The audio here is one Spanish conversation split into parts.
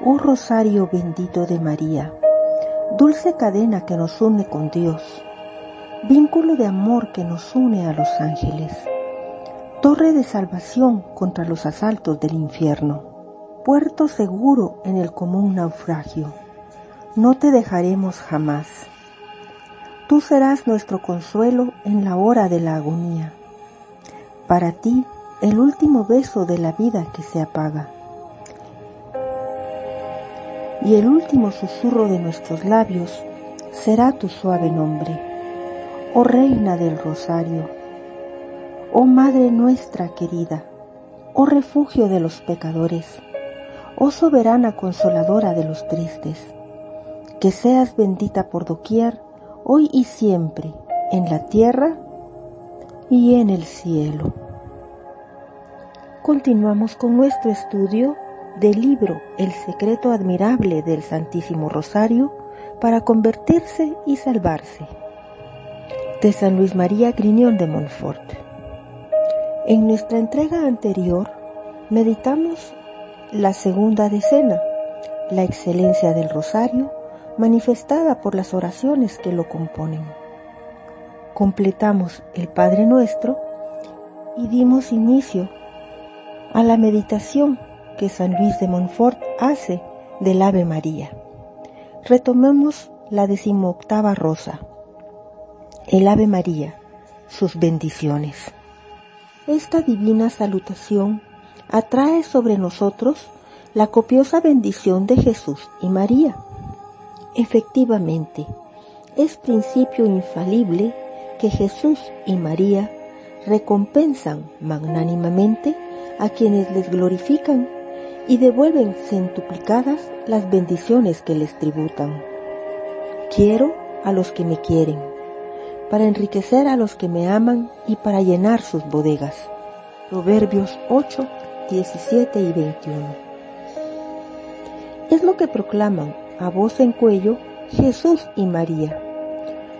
Oh Rosario bendito de María, dulce cadena que nos une con Dios, vínculo de amor que nos une a los ángeles, torre de salvación contra los asaltos del infierno, puerto seguro en el común naufragio. No te dejaremos jamás. Tú serás nuestro consuelo en la hora de la agonía. Para ti, el último beso de la vida que se apaga y el último susurro de nuestros labios será tu suave nombre. Oh Reina del Rosario, oh Madre nuestra querida, oh refugio de los pecadores, oh soberana consoladora de los tristes, que seas bendita por doquier, hoy y siempre, en la tierra y en el cielo. Continuamos con nuestro estudio del libro El secreto admirable del Santísimo Rosario para convertirse y salvarse, de San Luis María Griñón de Montfort. En nuestra entrega anterior meditamos la segunda decena, la excelencia del Rosario manifestada por las oraciones que lo componen. Completamos el Padre Nuestro y dimos inicio a la meditación que San Luis de Montfort hace del Ave María. Retomemos la decimoctava rosa. El Ave María, sus bendiciones. Esta divina salutación atrae sobre nosotros la copiosa bendición de Jesús y María. Efectivamente, es principio infalible que Jesús y María recompensan magnánimamente a quienes les glorifican y devuelven centuplicadas las bendiciones que les tributan. Quiero a los que me quieren, para enriquecer a los que me aman y para llenar sus bodegas. Proverbios 8, 17 y 21. Es lo que proclaman a voz en cuello Jesús y María.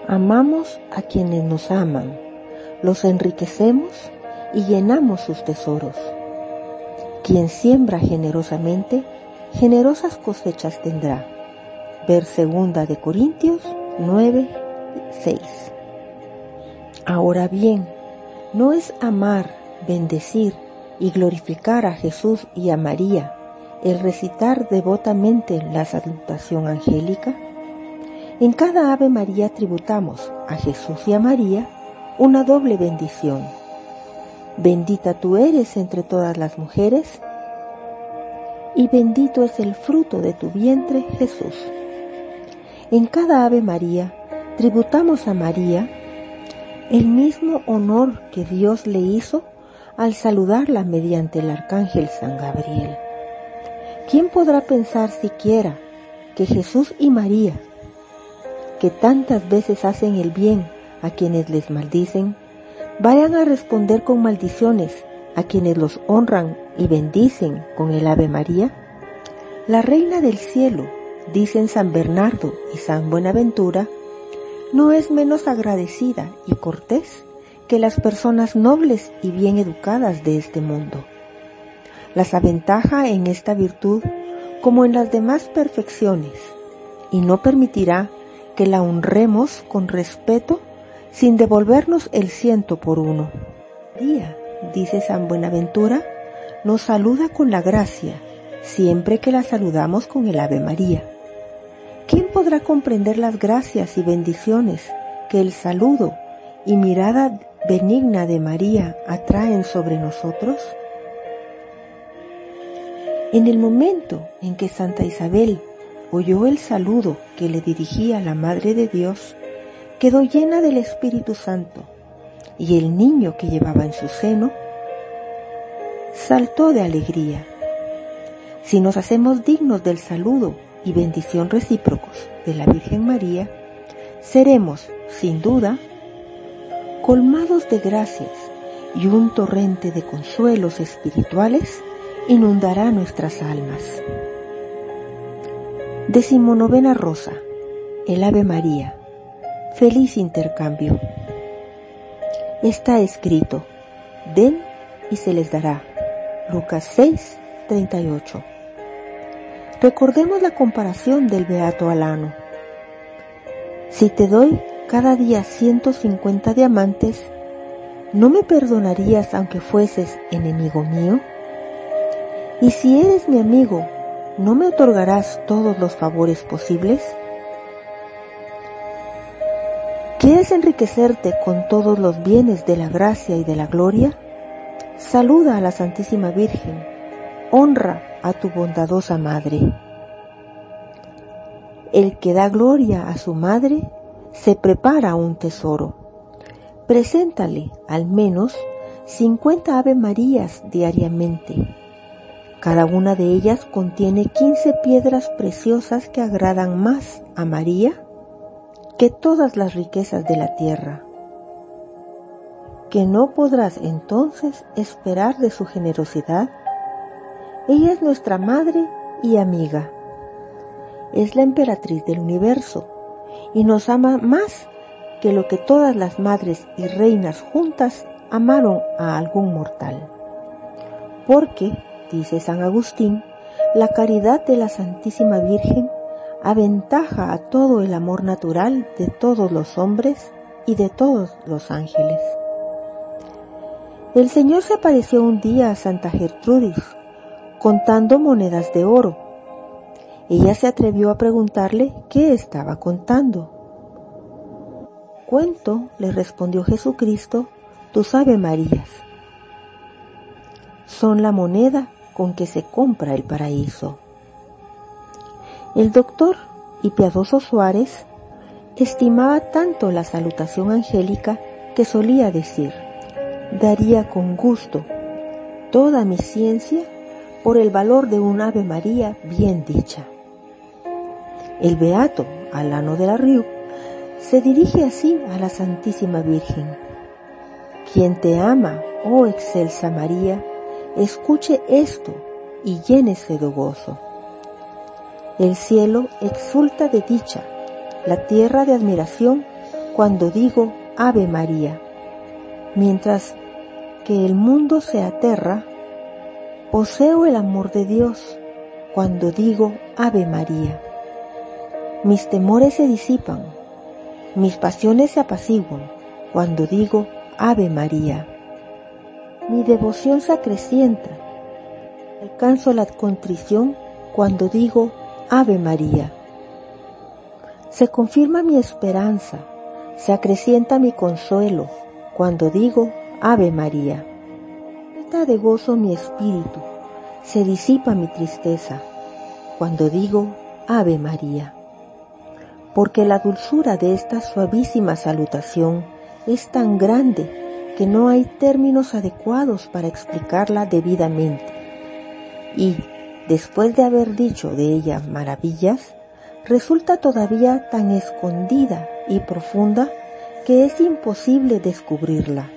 Amamos a quienes nos aman, los enriquecemos y llenamos sus tesoros. Quien siembra generosamente, generosas cosechas tendrá. Ver segunda de Corintios 9, 6. Ahora bien, no es amar, bendecir y glorificar a Jesús y a María el recitar devotamente la salutación angélica. En cada Ave María tributamos a Jesús y a María una doble bendición Bendita tú eres entre todas las mujeres, y bendito es el fruto de tu vientre, Jesús. En cada Ave María tributamos a María el mismo honor que Dios le hizo al saludarla mediante el arcángel San Gabriel. ¿Quién podrá pensar siquiera que Jesús y María, que tantas veces hacen el bien a quienes les maldicen, vayan a responder con maldiciones a quienes los honran y bendicen con el Ave María? La reina del cielo, dicen San Bernardo y San Buenaventura, no es menos agradecida y cortés que las personas nobles y bien educadas de este mundo. Las aventaja en esta virtud como en las demás perfecciones y no permitirá que la honremos con respeto sin devolvernos el ciento por uno. Día, dice San Buenaventura, nos saluda con la gracia siempre que la saludamos con el Ave María. ¿Quién podrá comprender las gracias y bendiciones que el saludo y mirada benigna de María atraen sobre nosotros? En el momento en que Santa Isabel oyó el saludo que le dirigía la Madre de Dios, quedó llena del Espíritu Santo y el niño que llevaba en su seno saltó de alegría. Si nos hacemos dignos del saludo y bendición recíprocos de la Virgen María, seremos, sin duda, colmados de gracias y un torrente de consuelos espirituales inundará nuestras almas. Decimonovena Rosa, el Ave María, feliz intercambio. Está escrito, den y se les dará. Lucas 6, 38. Recordemos la comparación del Beato Alano. Si te doy cada día 150 diamantes, ¿no me perdonarías aunque fueses enemigo mío? Y si eres mi amigo, ¿no me otorgarás todos los favores posibles? ¿Quieres enriquecerte con todos los bienes de la gracia y de la gloria? Saluda a la Santísima Virgen, honra a tu bondadosa madre. El que da gloria a su madre se prepara un tesoro. Preséntale al menos 50 Ave Marías diariamente. Cada una de ellas contiene 15 piedras preciosas que agradan más a María que todas las riquezas de la tierra. Que no podrás entonces esperar de su generosidad ella es nuestra madre y amiga. Es la emperatriz del universo y nos ama más que lo que todas las madres y reinas juntas amaron a algún mortal. Porque, dice San Agustín, la caridad de la Santísima Virgen aventaja a todo el amor natural de todos los hombres y de todos los ángeles. El Señor se apareció un día a Santa Gertrudis contando monedas de oro. Ella se atrevió a preguntarle qué estaba contando. Cuento, le respondió Jesucristo, tus Ave Marías. Son la moneda con que se compra el paraíso. El doctor y piadoso Suárez estimaba tanto la salutación angélica que solía decir, daría con gusto toda mi ciencia por el valor de un Ave María bien dicha. El beato Alano de la Riu se dirige así a la Santísima Virgen. Quien te ama, oh excelsa María, escuche esto y llénese de gozo. El cielo exulta de dicha, la tierra de admiración cuando digo Ave María, mientras que el mundo se aterra Poseo el amor de Dios cuando digo Ave María. Mis temores se disipan, mis pasiones se apaciguan cuando digo Ave María. Mi devoción se acrecienta, alcanzo la contrición cuando digo Ave María. Se confirma mi esperanza, se acrecienta mi consuelo cuando digo Ave María de gozo mi espíritu, se disipa mi tristeza cuando digo Ave María. Porque la dulzura de esta suavísima salutación es tan grande que no hay términos adecuados para explicarla debidamente. Y, después de haber dicho de ella maravillas, resulta todavía tan escondida y profunda que es imposible descubrirla.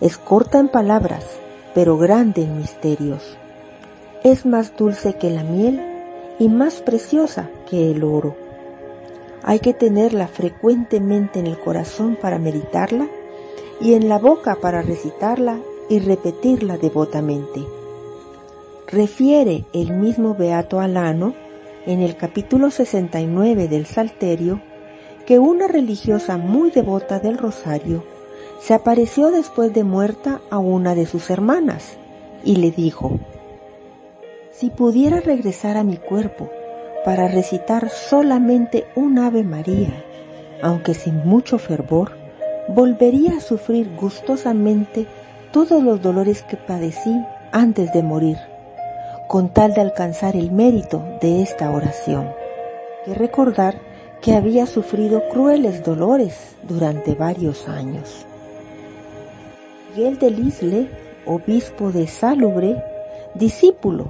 Es corta en palabras, pero grande en misterios. Es más dulce que la miel y más preciosa que el oro. Hay que tenerla frecuentemente en el corazón para meditarla y en la boca para recitarla y repetirla devotamente. Refiere el mismo Beato Alano en el capítulo 69 del Salterio que una religiosa muy devota del rosario se apareció después de muerta a una de sus hermanas y le dijo, si pudiera regresar a mi cuerpo para recitar solamente un Ave María, aunque sin mucho fervor, volvería a sufrir gustosamente todos los dolores que padecí antes de morir, con tal de alcanzar el mérito de esta oración. Que recordar que había sufrido crueles dolores durante varios años. Miguel de Lisle, obispo de Salubre, discípulo,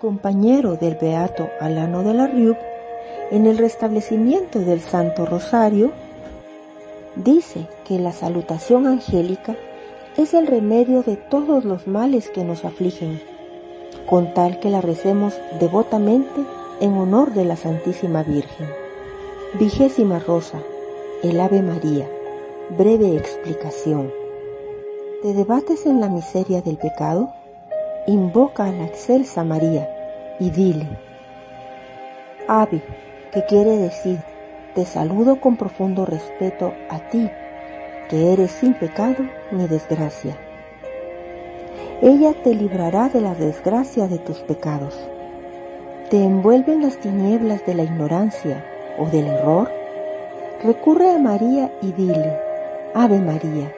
compañero del beato Alano de la Riub, en el restablecimiento del Santo Rosario, dice que la salutación angélica es el remedio de todos los males que nos afligen, con tal que la recemos devotamente en honor de la Santísima Virgen. Vigésima Rosa, el Ave María, breve explicación. ¿Te debates en la miseria del pecado? Invoca a la excelsa María y dile, Ave, que quiere decir, te saludo con profundo respeto a ti, que eres sin pecado ni desgracia. Ella te librará de la desgracia de tus pecados. ¿Te envuelven las tinieblas de la ignorancia o del error? Recurre a María y dile, Ave María,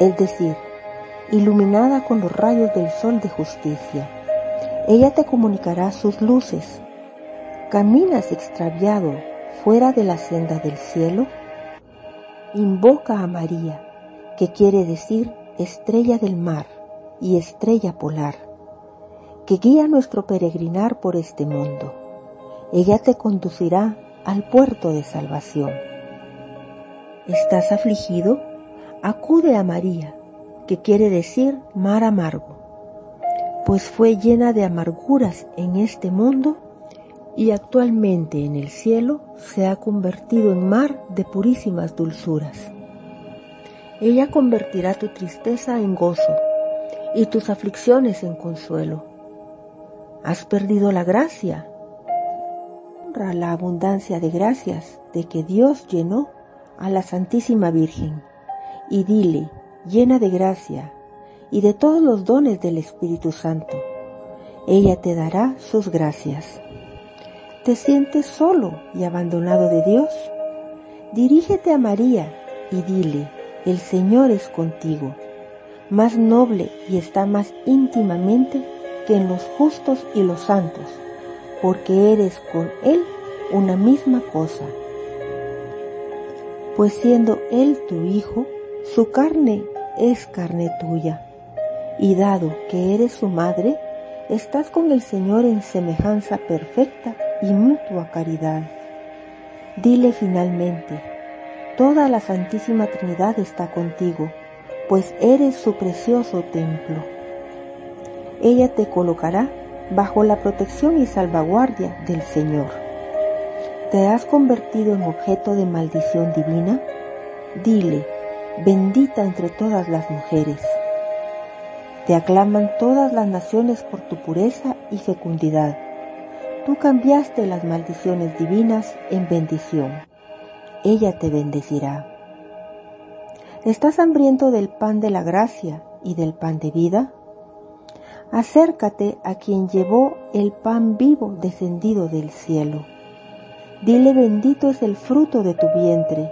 es decir, iluminada con los rayos del sol de justicia. Ella te comunicará sus luces. ¿Caminas extraviado fuera de la senda del cielo? Invoca a María, que quiere decir estrella del mar y estrella polar, que guía nuestro peregrinar por este mundo. Ella te conducirá al puerto de salvación. ¿Estás afligido? Acude a María, que quiere decir mar amargo, pues fue llena de amarguras en este mundo y actualmente en el cielo se ha convertido en mar de purísimas dulzuras. Ella convertirá tu tristeza en gozo y tus aflicciones en consuelo. ¿Has perdido la gracia? La abundancia de gracias de que Dios llenó a la Santísima Virgen y dile, llena de gracia y de todos los dones del Espíritu Santo. Ella te dará sus gracias. ¿Te sientes solo y abandonado de Dios? Dirígete a María y dile, el Señor es contigo, más noble y está más íntimamente que en los justos y los santos, porque eres con Él una misma cosa. Pues siendo Él tu Hijo, su carne es carne tuya. Y dado que eres su madre, estás con el Señor en semejanza perfecta y mutua caridad. Dile finalmente, toda la Santísima Trinidad está contigo, pues eres su precioso templo. Ella te colocará bajo la protección y salvaguardia del Señor. ¿Te has convertido en objeto de maldición divina? Dile, bendita entre todas las mujeres. Te aclaman todas las naciones por tu pureza y fecundidad. Tú cambiaste las maldiciones divinas en bendición. Ella te bendecirá. ¿Estás hambriento del pan de la gracia y del pan de vida? Acércate a quien llevó el pan vivo descendido del cielo. Dile bendito es el fruto de tu vientre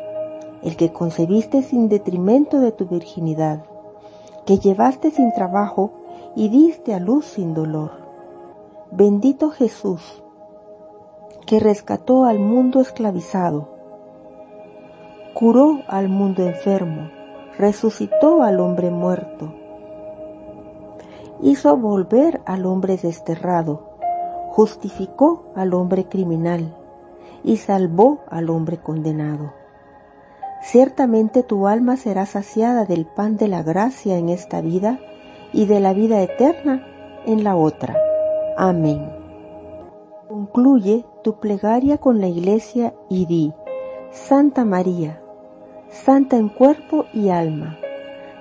el que concebiste sin detrimento de tu virginidad, que llevaste sin trabajo y diste a luz sin dolor. Bendito Jesús, que rescató al mundo esclavizado, curó al mundo enfermo, resucitó al hombre muerto, hizo volver al hombre desterrado, justificó al hombre criminal y salvó al hombre condenado. Ciertamente tu alma será saciada del pan de la gracia en esta vida y de la vida eterna en la otra. Amén. Concluye tu plegaria con la iglesia y di, Santa María, Santa en cuerpo y alma,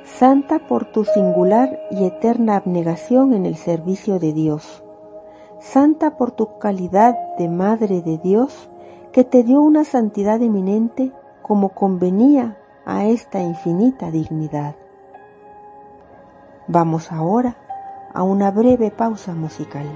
Santa por tu singular y eterna abnegación en el servicio de Dios, Santa por tu calidad de Madre de Dios, que te dio una santidad eminente como convenía a esta infinita dignidad. Vamos ahora a una breve pausa musical.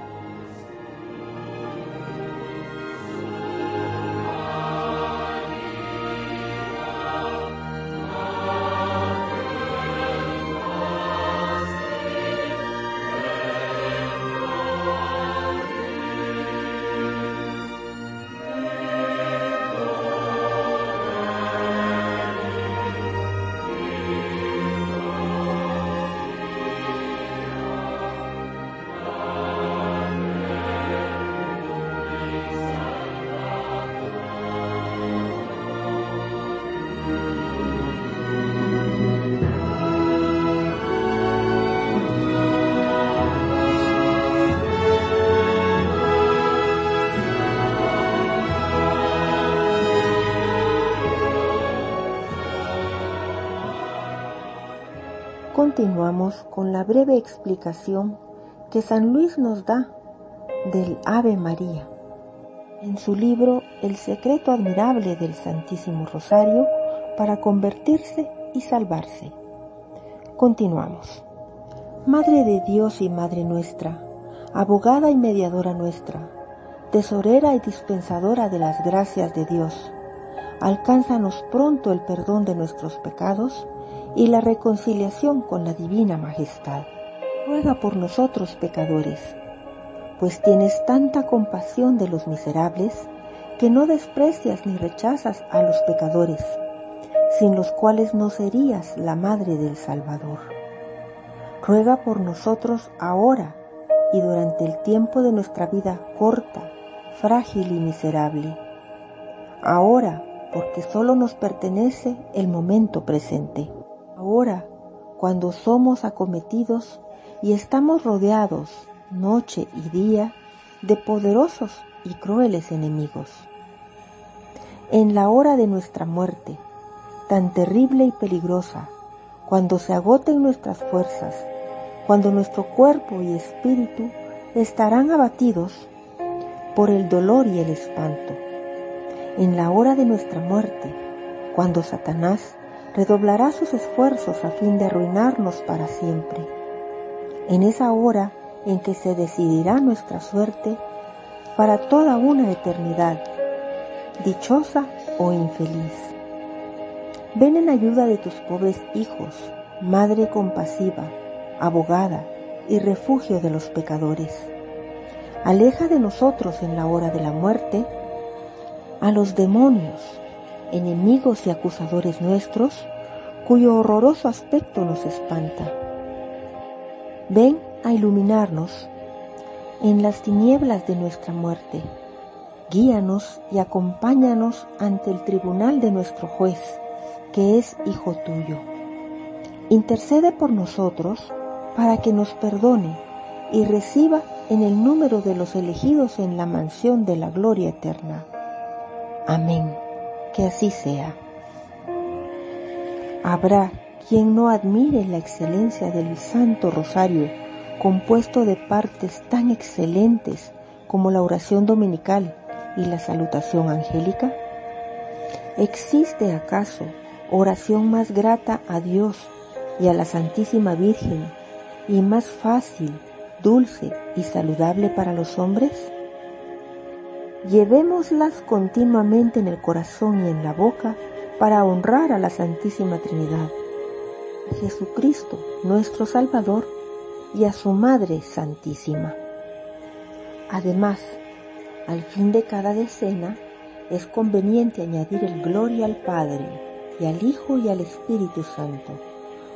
Continuamos con la breve explicación que San Luis nos da del Ave María. En su libro El secreto admirable del Santísimo Rosario para convertirse y salvarse. Continuamos. Madre de Dios y Madre nuestra, abogada y mediadora nuestra, tesorera y dispensadora de las gracias de Dios, alcánzanos pronto el perdón de nuestros pecados y la reconciliación con la Divina Majestad. Ruega por nosotros pecadores, pues tienes tanta compasión de los miserables que no desprecias ni rechazas a los pecadores, sin los cuales no serías la Madre del Salvador. Ruega por nosotros ahora y durante el tiempo de nuestra vida corta, frágil y miserable. Ahora, porque solo nos pertenece el momento presente Ahora, cuando somos acometidos y estamos rodeados noche y día de poderosos y crueles enemigos. En la hora de nuestra muerte, tan terrible y peligrosa, cuando se agoten nuestras fuerzas, cuando nuestro cuerpo y espíritu estarán abatidos por el dolor y el espanto. En la hora de nuestra muerte, cuando Satanás redoblará sus esfuerzos a fin de arruinarnos para siempre. En esa hora en que se decidirá nuestra suerte para toda una eternidad, dichosa o infeliz. Ven en ayuda de tus pobres hijos, Madre compasiva, abogada y refugio de los pecadores. Aleja de nosotros en la hora de la muerte a los demonios, enemigos y acusadores nuestros, cuyo horroroso aspecto nos espanta. Ven a iluminarnos en las tinieblas de nuestra muerte. Guíanos y acompáñanos ante el tribunal de nuestro juez, que es Hijo tuyo. Intercede por nosotros para que nos perdone y reciba en el número de los elegidos en la mansión de la gloria eterna. Amén que así sea. Habrá quien no admire la excelencia del Santo Rosario, compuesto de partes tan excelentes como la oración dominical y la salutación angélica? ¿Existe acaso oración más grata a Dios y a la Santísima Virgen y más fácil, dulce y saludable para los hombres? Llevémoslas continuamente en el corazón y en la boca para honrar a la Santísima Trinidad, a Jesucristo, nuestro Salvador, y a su Madre Santísima. Además, al fin de cada decena, es conveniente añadir el gloria al Padre, y al Hijo y al Espíritu Santo,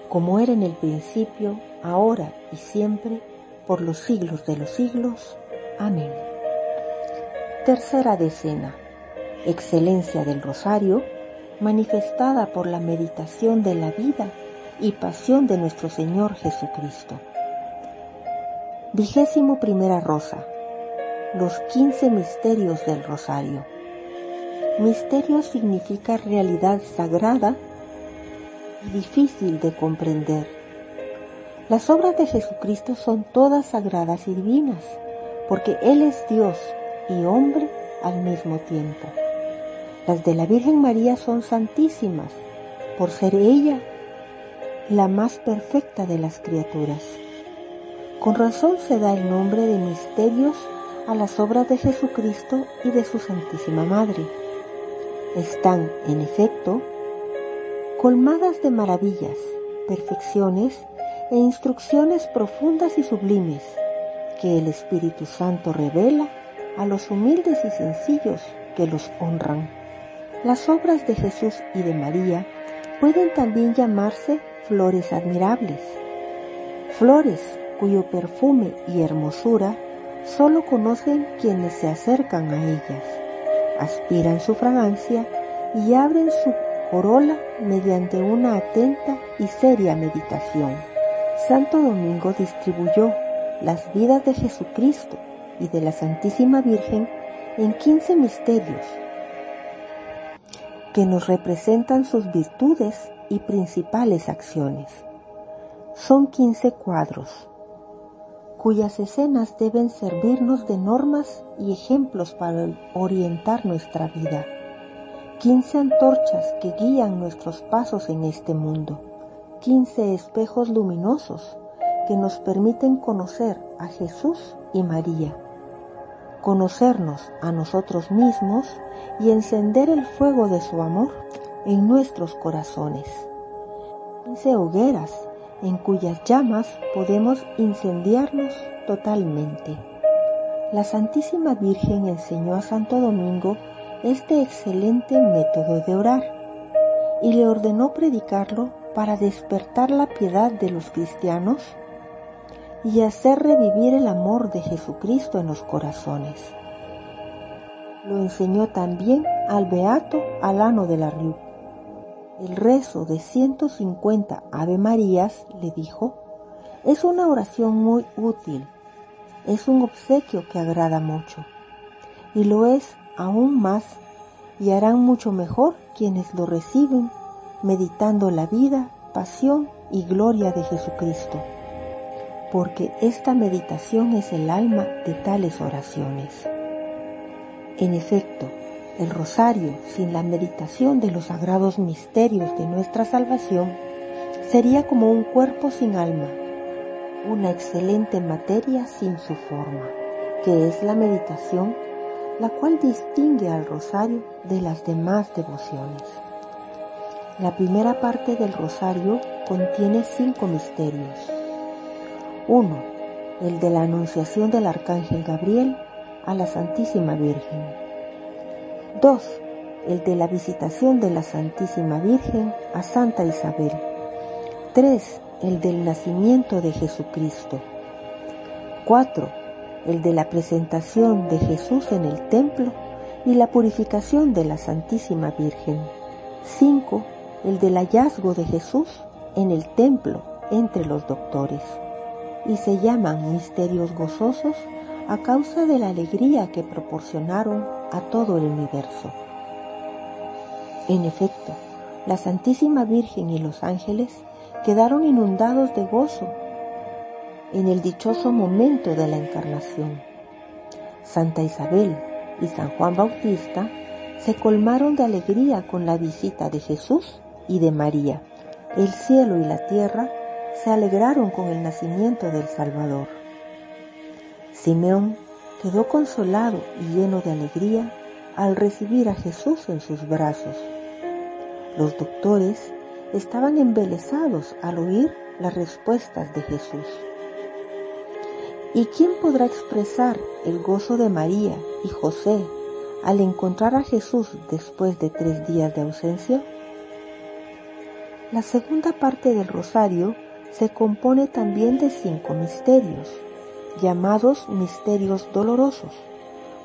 como era en el principio, ahora y siempre, por los siglos de los siglos. Amén. Tercera decena. Excelencia del Rosario, manifestada por la meditación de la vida y pasión de nuestro Señor Jesucristo. Vigésimo primera rosa. los 15 misterios del rosario. Misterio significa realidad sagrada y difícil de comprender. Las obras de Jesucristo son todas sagradas y divinas, porque Él es Dios y hombre al mismo tiempo. Las de la Virgen María son santísimas, por ser ella la más perfecta de las criaturas. Con razón se da el nombre de misterios a las obras de Jesucristo y de su Santísima Madre. Están, en efecto, colmadas de maravillas, perfecciones e instrucciones profundas y sublimes que el Espíritu Santo revela a los humildes y sencillos que los honran. Las obras de Jesús y de María pueden también llamarse flores admirables, flores cuyo perfume y hermosura solo conocen quienes se acercan a ellas, aspiran su fragancia y abren su corola mediante una atenta y seria meditación. Santo Domingo distribuyó las vidas de Jesucristo y de la Santísima Virgen en 15 misterios que nos representan sus virtudes y principales acciones. Son 15 cuadros, cuyas escenas deben servirnos de normas y ejemplos para orientar nuestra vida. 15 antorchas que guían nuestros pasos en este mundo. 15 espejos luminosos que nos permiten conocer a Jesús y María conocernos a nosotros mismos y encender el fuego de su amor en nuestros corazones. Quince hogueras en cuyas llamas podemos incendiarnos totalmente. La Santísima Virgen enseñó a Santo Domingo este excelente método de orar y le ordenó predicarlo para despertar la piedad de los cristianos y hacer revivir el amor de Jesucristo en los corazones. Lo enseñó también al beato Alano de la Riu. El rezo de 150 Ave Marías, le dijo, es una oración muy útil, es un obsequio que agrada mucho, y lo es aún más, y harán mucho mejor quienes lo reciben, meditando la vida, pasión y gloria de Jesucristo porque esta meditación es el alma de tales oraciones. En efecto, el rosario sin la meditación de los sagrados misterios de nuestra salvación sería como un cuerpo sin alma, una excelente materia sin su forma, que es la meditación, la cual distingue al rosario de las demás devociones. La primera parte del rosario contiene cinco misterios 1. El de la Anunciación del Arcángel Gabriel a la Santísima Virgen. 2. El de la visitación de la Santísima Virgen a Santa Isabel. 3. El del nacimiento de Jesucristo. 4. El de la presentación de Jesús en el templo y la purificación de la Santísima Virgen. 5. El del hallazgo de Jesús en el templo entre los doctores y se llaman misterios gozosos a causa de la alegría que proporcionaron a todo el universo. En efecto, la Santísima Virgen y los ángeles quedaron inundados de gozo en el dichoso momento de la encarnación. Santa Isabel y San Juan Bautista se colmaron de alegría con la visita de Jesús y de María. El cielo y la tierra se alegraron con el nacimiento del Salvador. Simeón quedó consolado y lleno de alegría al recibir a Jesús en sus brazos. Los doctores estaban embelesados al oír las respuestas de Jesús. ¿Y quién podrá expresar el gozo de María y José al encontrar a Jesús después de tres días de ausencia? La segunda parte del rosario se compone también de cinco misterios, llamados misterios dolorosos,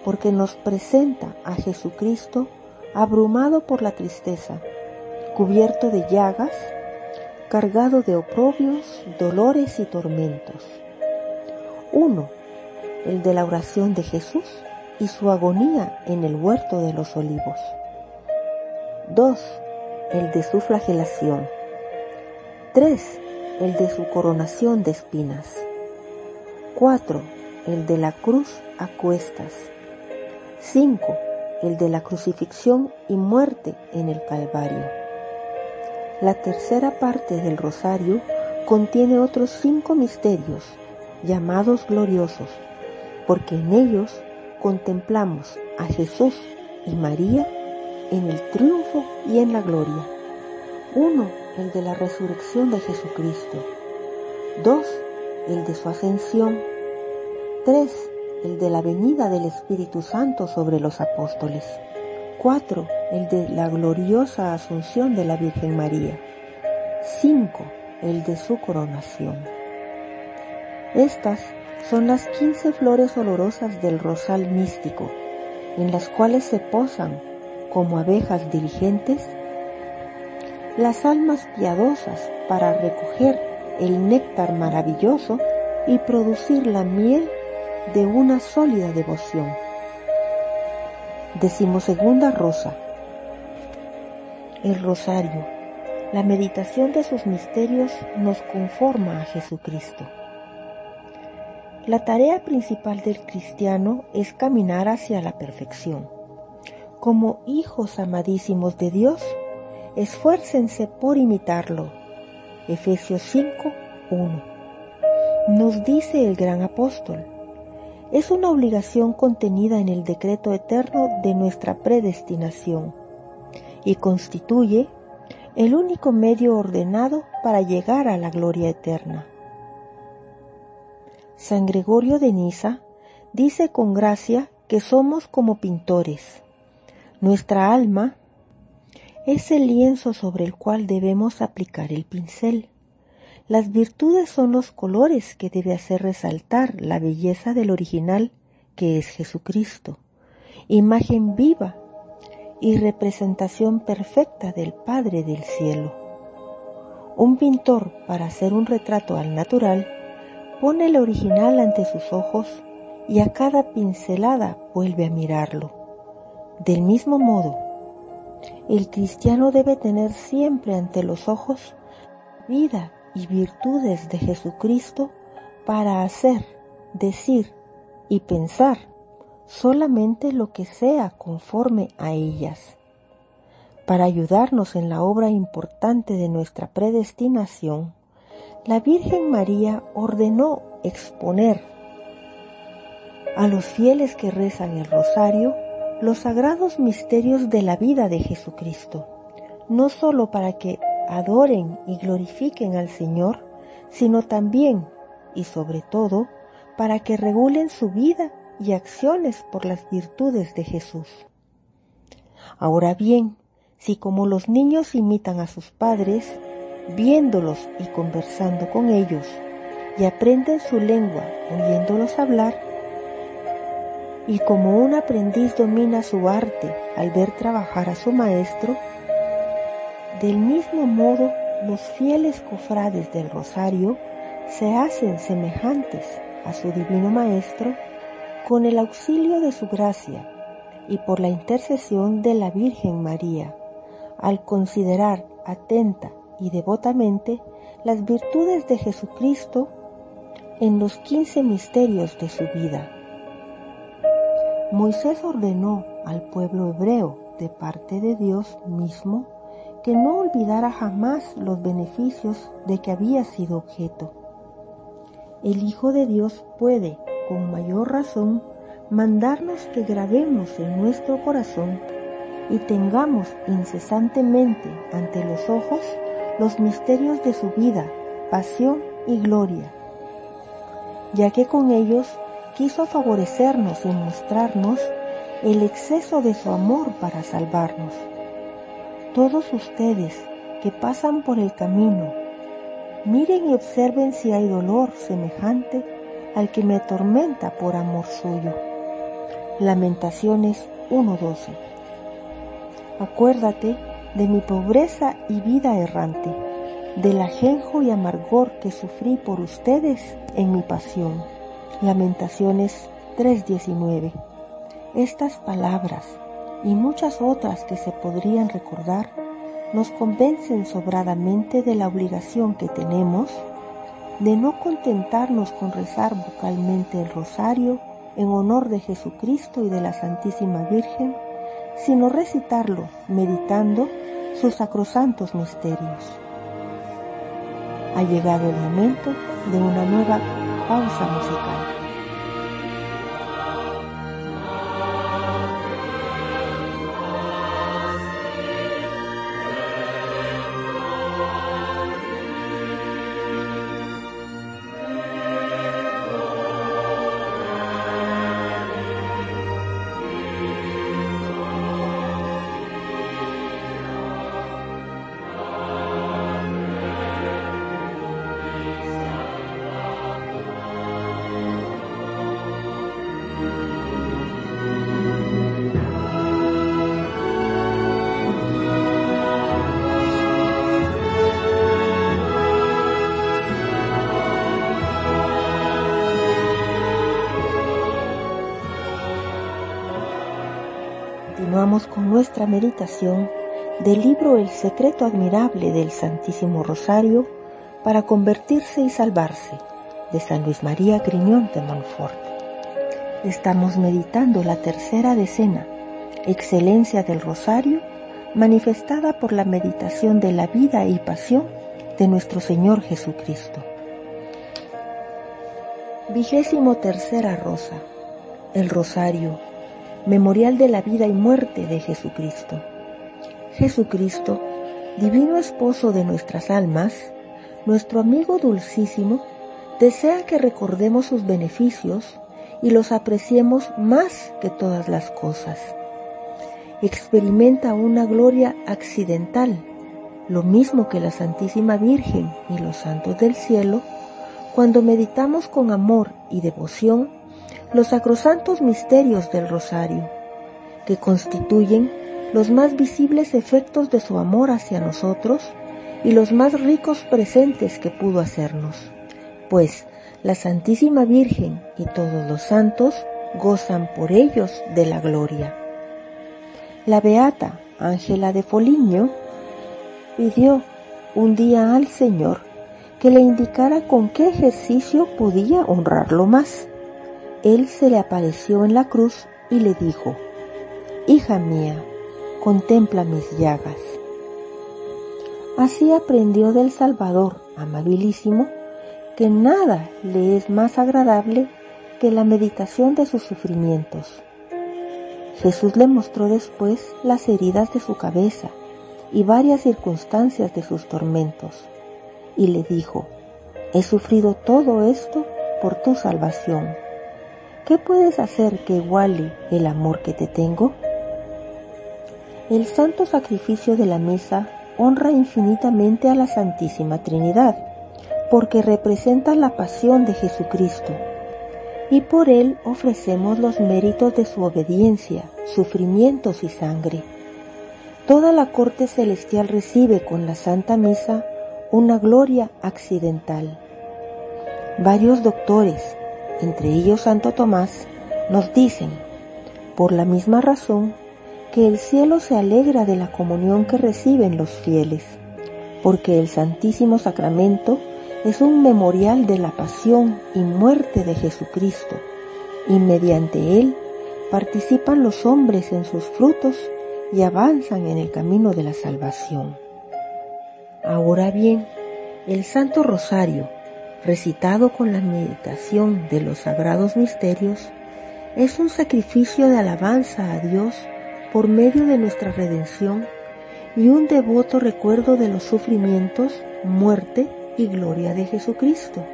porque nos presenta a Jesucristo abrumado por la tristeza, cubierto de llagas, cargado de oprobios, dolores y tormentos. Uno, el de la oración de Jesús y su agonía en el huerto de los olivos. 2. El de su flagelación. 3. El de su coronación de espinas. 4. El de la cruz a cuestas. 5. El de la crucifixión y muerte en el Calvario. La tercera parte del rosario contiene otros cinco misterios llamados gloriosos, porque en ellos contemplamos a Jesús y María en el triunfo y en la gloria. Uno, el de la resurrección de Jesucristo. Dos, el de su ascensión. Tres, el de la venida del Espíritu Santo sobre los apóstoles. Cuatro, el de la gloriosa asunción de la Virgen María. Cinco, el de su coronación. Estas son las quince flores olorosas del rosal místico, en las cuales se posan, como abejas diligentes, las almas piadosas para recoger el néctar maravilloso y producir la miel de una sólida devoción. Decimosegunda rosa. El rosario. La meditación de sus misterios nos conforma a Jesucristo. La tarea principal del cristiano es caminar hacia la perfección. Como hijos amadísimos de Dios, esfuércense por imitarlo. Efesios 5, 1. Nos dice el gran apóstol, es una obligación contenida en el decreto eterno de nuestra predestinación y constituye el único medio ordenado para llegar a la gloria eterna. San Gregorio de Niza dice con gracia que somos como pintores. Nuestra alma es el lienzo sobre el cual debemos aplicar el pincel. Las virtudes son los colores que debe hacer resaltar la belleza del original que es Jesucristo, imagen viva y representación perfecta del Padre del Cielo. Un pintor, para hacer un retrato al natural, Pone el original ante sus ojos y a cada pincelada vuelve a mirarlo. Del mismo modo, el cristiano debe tener siempre ante los ojos vida y virtudes de Jesucristo para hacer, decir y pensar solamente lo que sea conforme a ellas. Para ayudarnos en la obra importante de nuestra predestinación, la Virgen María ordenó exponer a los fieles que rezan el rosario los sagrados misterios de la vida de Jesucristo, no sólo para que adoren y glorifiquen al Señor, sino también y sobre todo para que regulen su vida y acciones por las virtudes de Jesús. Ahora bien, si como los niños imitan a sus padres, viéndolos y conversando con ellos, y aprenden su lengua oyéndolos hablar, y como un aprendiz domina su arte al ver trabajar a su maestro, del mismo modo los fieles cofrades del rosario se hacen semejantes a su divino maestro con el auxilio de su gracia y por la intercesión de la Virgen María, al considerar atenta y devotamente las virtudes de Jesucristo en los quince misterios de su vida. Moisés ordenó al pueblo hebreo de parte de Dios mismo que no olvidara jamás los beneficios de que había sido objeto. El Hijo de Dios puede, con mayor razón, mandarnos que grabemos en nuestro corazón y tengamos incesantemente ante los ojos los misterios de su vida, pasión y gloria, ya que con ellos quiso favorecernos y mostrarnos el exceso de su amor para salvarnos. Todos ustedes que pasan por el camino, miren y observen si hay dolor semejante al que me atormenta por amor suyo. Lamentaciones 1.12 Acuérdate de mi pobreza y vida errante, del ajenjo y amargor que sufrí por ustedes en mi pasión. Lamentaciones 3:19. Estas palabras y muchas otras que se podrían recordar nos convencen sobradamente de la obligación que tenemos de no contentarnos con rezar vocalmente el rosario en honor de Jesucristo y de la Santísima Virgen, sino recitarlo meditando sus sacrosantos misterios. Ha llegado el momento de una nueva pausa musical. Continuamos con nuestra meditación del libro El secreto admirable del Santísimo Rosario para convertirse y salvarse de San Luis María Griñón de Montfort. Estamos meditando la tercera decena, excelencia del Rosario, manifestada por la meditación de la vida y pasión de nuestro Señor Jesucristo. Vigésimo tercera rosa, el Rosario memorial de la vida y muerte de Jesucristo. Jesucristo, divino esposo de nuestras almas, nuestro amigo dulcísimo, desea que recordemos sus beneficios y los apreciemos más que todas las cosas. Experimenta una gloria accidental, lo mismo que la Santísima Virgen y los santos del cielo, cuando meditamos con amor y devoción los sacrosantos misterios del rosario, que constituyen los más visibles efectos de su amor hacia nosotros y los más ricos presentes que pudo hacernos, pues la Santísima Virgen y todos los santos gozan por ellos de la gloria. La beata Ángela de Foligno pidió un día al Señor que le indicara con qué ejercicio podía honrarlo más él se le apareció en la cruz y le dijo, Hija mía, contempla mis llagas. Así aprendió del Salvador amabilísimo que nada le es más agradable que la meditación de sus sufrimientos. Jesús le mostró después las heridas de su cabeza y varias circunstancias de sus tormentos, y le dijo, he sufrido todo esto por tu salvación ¿qué puedes hacer que iguale el amor que te tengo? El santo sacrificio de la mesa honra infinitamente a la Santísima Trinidad, porque representa la pasión de Jesucristo, y por él ofrecemos los méritos de su obediencia, sufrimientos y sangre. Toda la corte celestial recibe con la Santa Misa una gloria accidental. Varios doctores, entre ellos Santo Tomás, nos dicen, por la misma razón, que el cielo se alegra de la comunión que reciben los fieles, porque el Santísimo Sacramento es un memorial de la pasión y muerte de Jesucristo, y mediante él participan los hombres en sus frutos y avanzan en el camino de la salvación. Ahora bien, el Santo Rosario, recitado con la meditación de los sagrados misterios, es un sacrificio de alabanza a Dios por medio de nuestra redención y un devoto recuerdo de los sufrimientos, muerte y gloria de Jesucristo.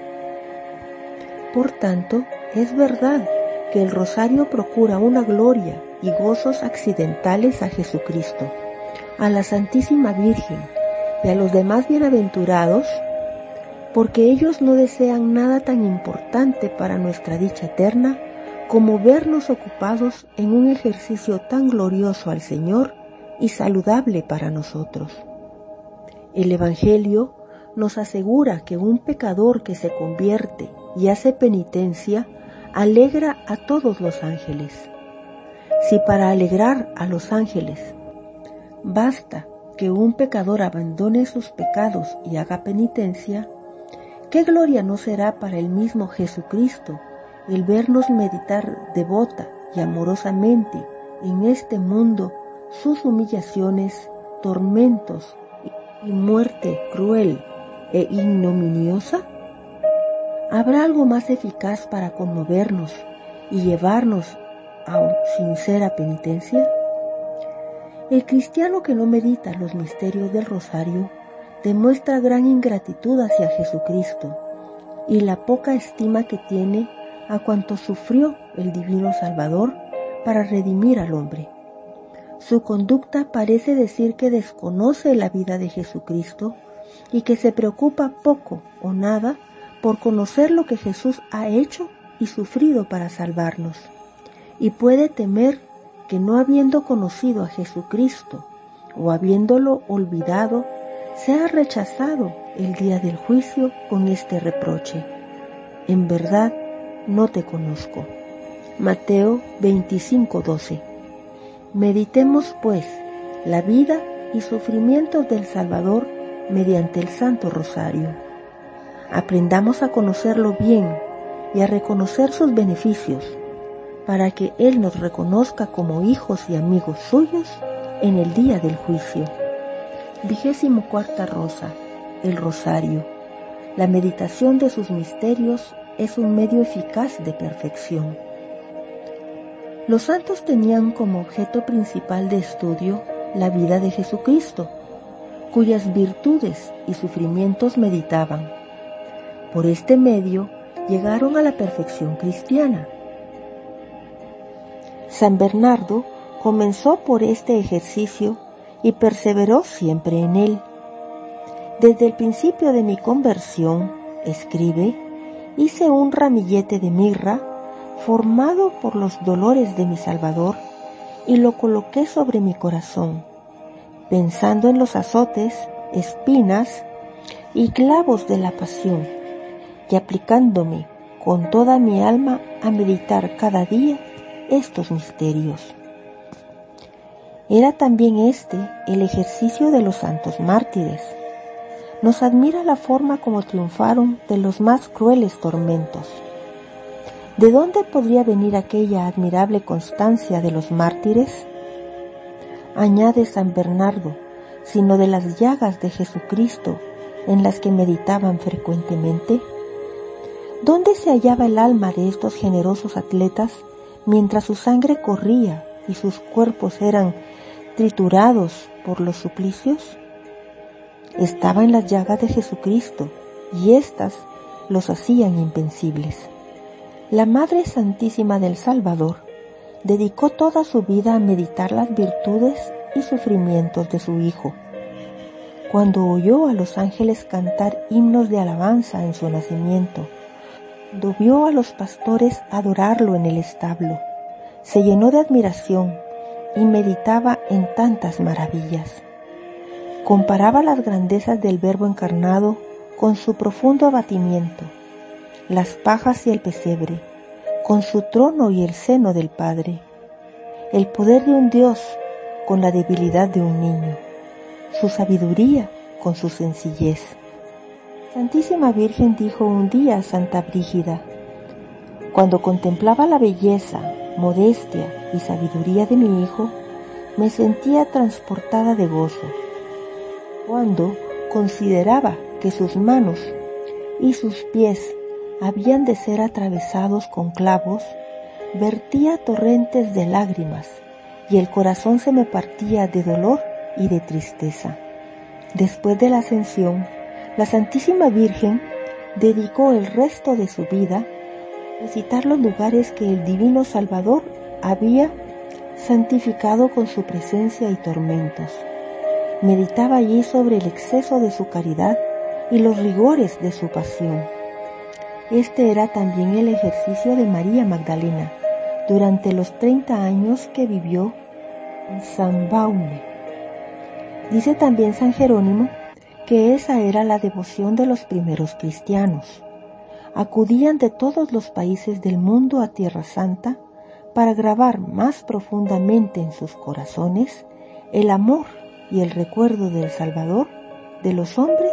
Por tanto, es verdad que el rosario procura una gloria y gozos accidentales a Jesucristo, a la Santísima Virgen y a los demás bienaventurados porque ellos no desean nada tan importante para nuestra dicha eterna como vernos ocupados en un ejercicio tan glorioso al Señor y saludable para nosotros. El Evangelio nos asegura que un pecador que se convierte y hace penitencia alegra a todos los ángeles. Si para alegrar a los ángeles basta que un pecador abandone sus pecados y haga penitencia, ¿qué gloria no será para el mismo Jesucristo el vernos meditar devota y amorosamente en este mundo sus humillaciones, tormentos y muerte cruel e ignominiosa? ¿Habrá algo más eficaz para conmovernos y llevarnos a sincera penitencia? El cristiano que no medita los misterios del rosario demuestra gran ingratitud hacia Jesucristo y la poca estima que tiene a cuanto sufrió el divino Salvador para redimir al hombre. Su conducta parece decir que desconoce la vida de Jesucristo y que se preocupa poco o nada por conocer lo que Jesús ha hecho y sufrido para salvarnos, y puede temer que no habiendo conocido a Jesucristo o habiéndolo olvidado, sea rechazado el día del juicio con este reproche. En verdad, no te conozco. Mateo 25:12. Meditemos pues la vida y sufrimientos del Salvador mediante el Santo Rosario. Aprendamos a conocerlo bien y a reconocer sus beneficios para que Él nos reconozca como hijos y amigos suyos en el día del juicio. Vigésimo cuarta rosa, el rosario. La meditación de sus misterios es un medio eficaz de perfección. Los santos tenían como objeto principal de estudio la vida de Jesucristo, cuyas virtudes y sufrimientos meditaban. Por este medio llegaron a la perfección cristiana. San Bernardo comenzó por este ejercicio y perseveró siempre en él. Desde el principio de mi conversión, escribe, hice un ramillete de mirra formado por los dolores de mi Salvador y lo coloqué sobre mi corazón, pensando en los azotes, espinas y clavos de la pasión, y aplicándome con toda mi alma a meditar cada día estos misterios. Era también este el ejercicio de los santos mártires, nos admira la forma como triunfaron de los más crueles tormentos. ¿De dónde podría venir aquella admirable constancia de los mártires? Añade San Bernardo, sino de las llagas de Jesucristo en las que meditaban frecuentemente. ¿Dónde se hallaba el alma de estos generosos atletas mientras su sangre corría y sus cuerpos eran triturados por los suplicios? estaba en las llagas de Jesucristo y éstas los hacían invencibles. La Madre Santísima del Salvador dedicó toda su vida a meditar las virtudes y sufrimientos de su Hijo. Cuando oyó a los ángeles cantar himnos de alabanza en su nacimiento, cuando a los pastores adorarlo en el establo, se llenó de admiración y meditaba en tantas maravillas comparaba las grandezas del Verbo encarnado con su profundo abatimiento, las pajas y el pesebre, con su trono y el seno del Padre, el poder de un Dios con la debilidad de un niño, su sabiduría con su sencillez. Santísima Virgen dijo un día a Santa Brígida, cuando contemplaba la belleza, modestia y sabiduría de mi Hijo, me sentía transportada de gozo cuando consideraba que sus manos y sus pies habían de ser atravesados con clavos, vertía torrentes de lágrimas y el corazón se me partía de dolor y de tristeza. Después de la ascensión, la Santísima Virgen dedicó el resto de su vida visitar los lugares que el Divino Salvador había santificado con su presencia y tormentos meditaba allí sobre el exceso de su caridad y los rigores de su pasión. Este era también el ejercicio de María Magdalena durante los 30 años que vivió en San Baume. Dice también San Jerónimo que esa era la devoción de los primeros cristianos. Acudían de todos los países del mundo a Tierra Santa para grabar más profundamente en sus corazones el amor y el recuerdo del Salvador de los hombres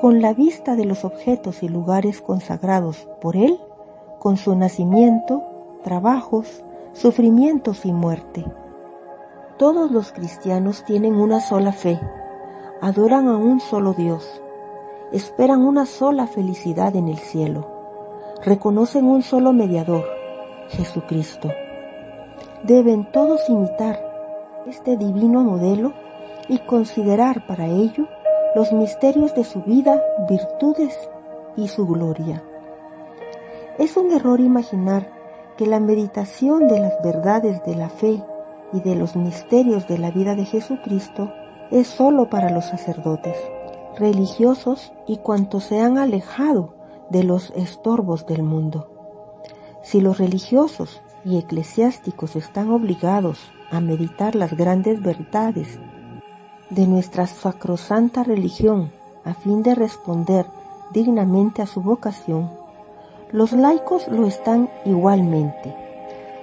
con la vista de los objetos y lugares consagrados por Él, con su nacimiento, trabajos, sufrimientos y muerte. Todos los cristianos tienen una sola fe, adoran a un solo Dios, esperan una sola felicidad en el cielo, reconocen un solo mediador, Jesucristo. Deben todos imitar este divino modelo y considerar para ello los misterios de su vida, virtudes y su gloria. Es un error imaginar que la meditación de las verdades de la fe y de los misterios de la vida de Jesucristo es sólo para los sacerdotes, religiosos y cuantos se han alejado de los estorbos del mundo. Si los religiosos y eclesiásticos están obligados a meditar las grandes verdades de nuestra sacrosanta religión a fin de responder dignamente a su vocación, los laicos lo están igualmente,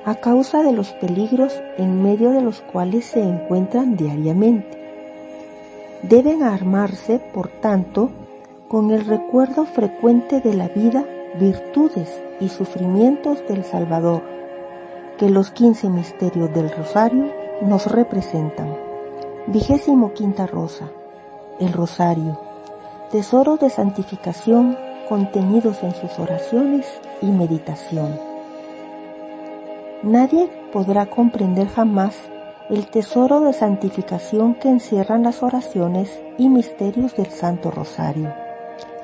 a causa de los peligros en medio de los cuales se encuentran diariamente. Deben armarse, por tanto, con el recuerdo frecuente de la vida, virtudes y sufrimientos del Salvador, que los quince misterios del Rosario nos representan. Vigésimo quinta rosa. El Rosario. Tesoro de santificación contenidos en sus oraciones y meditación. Nadie podrá comprender jamás el tesoro de santificación que encierran las oraciones y misterios del Santo Rosario.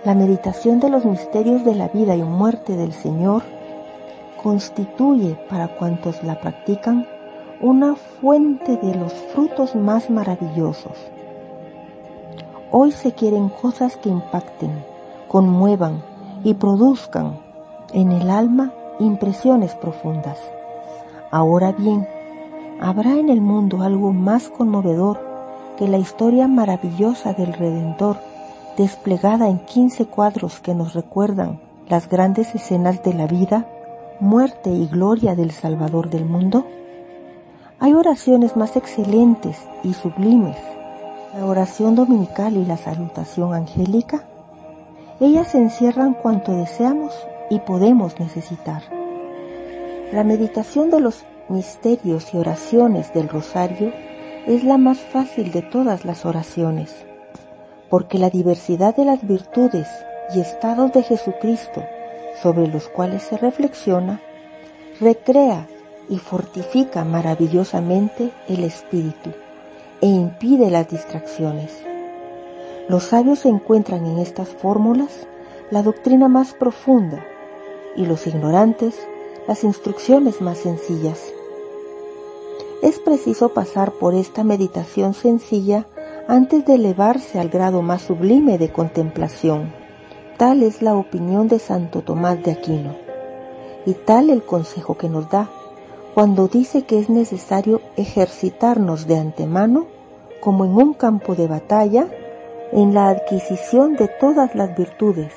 La meditación de los misterios de la vida y muerte del Señor constituye para cuantos la practican una fuente de los frutos más maravillosos. Hoy se quieren cosas que impacten, conmuevan y produzcan en el alma impresiones profundas. Ahora bien, ¿habrá en el mundo algo más conmovedor que la historia maravillosa del Redentor desplegada en 15 cuadros que nos recuerdan las grandes escenas de la vida, muerte y gloria del Salvador del mundo? Hay oraciones más excelentes y sublimes. La oración dominical y la salutación angélica. Ellas encierran cuanto deseamos y podemos necesitar. La meditación de los misterios y oraciones del rosario es la más fácil de todas las oraciones, porque la diversidad de las virtudes y estados de Jesucristo sobre los cuales se reflexiona recrea y fortifica maravillosamente el espíritu e impide las distracciones. Los sabios encuentran en estas fórmulas la doctrina más profunda y los ignorantes las instrucciones más sencillas. Es preciso pasar por esta meditación sencilla antes de elevarse al grado más sublime de contemplación. Tal es la opinión de Santo Tomás de Aquino y tal el consejo que nos da cuando dice que es necesario ejercitarnos de antemano, como en un campo de batalla, en la adquisición de todas las virtudes,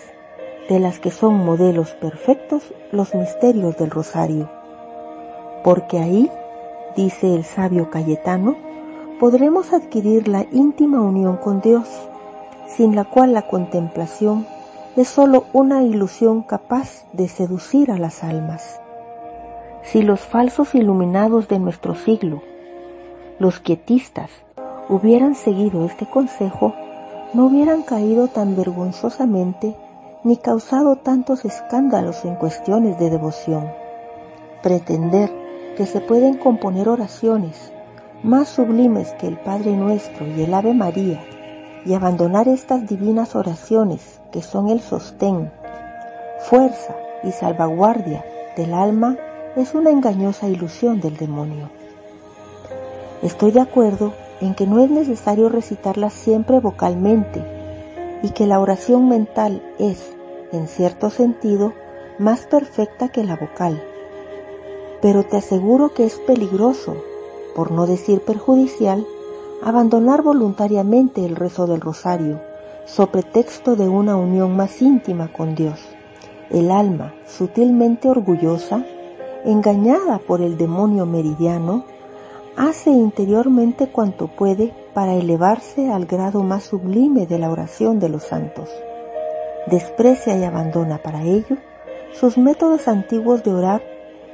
de las que son modelos perfectos los misterios del rosario. Porque ahí, dice el sabio Cayetano, podremos adquirir la íntima unión con Dios, sin la cual la contemplación es sólo una ilusión capaz de seducir a las almas. Si los falsos iluminados de nuestro siglo, los quietistas, hubieran seguido este consejo, no hubieran caído tan vergonzosamente ni causado tantos escándalos en cuestiones de devoción. Pretender que se pueden componer oraciones más sublimes que el Padre Nuestro y el Ave María y abandonar estas divinas oraciones que son el sostén, fuerza y salvaguardia del alma es una engañosa ilusión del demonio. Estoy de acuerdo en que no es necesario recitarlas siempre vocalmente y que la oración mental es, en cierto sentido, más perfecta que la vocal. Pero te aseguro que es peligroso, por no decir perjudicial, abandonar voluntariamente el rezo del rosario, so pretexto de una unión más íntima con Dios, el alma sutilmente orgullosa, engañada por el demonio meridiano, hace interiormente cuanto puede para elevarse al grado más sublime de la oración de los santos. Desprecia y abandona para ello sus métodos antiguos de orar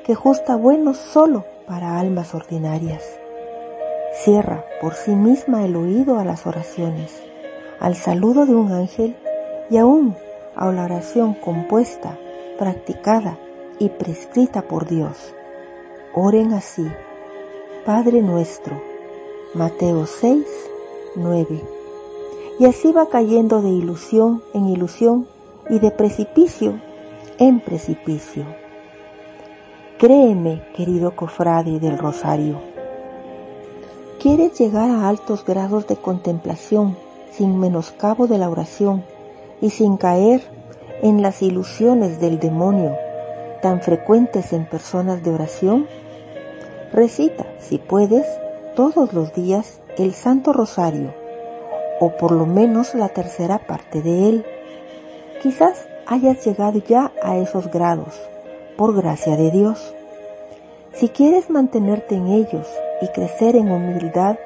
que justa buenos solo para almas ordinarias. Cierra por sí misma el oído a las oraciones, al saludo de un ángel y aún a la oración compuesta, practicada y prescrita por Dios. Oren así. Padre nuestro. Mateo 6, 9. Y así va cayendo de ilusión en ilusión y de precipicio en precipicio. Créeme, querido cofrade del Rosario, ¿quieres llegar a altos grados de contemplación sin menoscabo de la oración y sin caer en las ilusiones del demonio tan frecuentes en personas de oración? Recita, si puedes, todos los días el Santo Rosario, o por lo menos la tercera parte de él. Quizás hayas llegado ya a esos grados, por gracia de Dios. Si quieres mantenerte en ellos y crecer en humildad,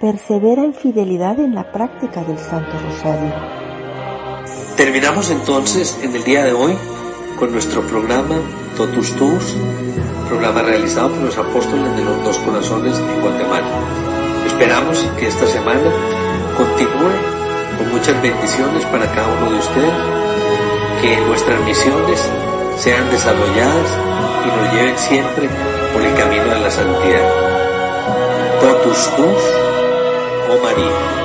persevera en fidelidad en la práctica del Santo Rosario. Terminamos entonces en el día de hoy con nuestro programa Totus Tus, programa realizado por los apóstoles de los dos corazones de Guatemala. Esperamos que esta semana continúe con muchas bendiciones para cada uno de ustedes, que nuestras misiones sean desarrolladas y nos lleven siempre por el camino de la santidad. Totus Tus, oh María.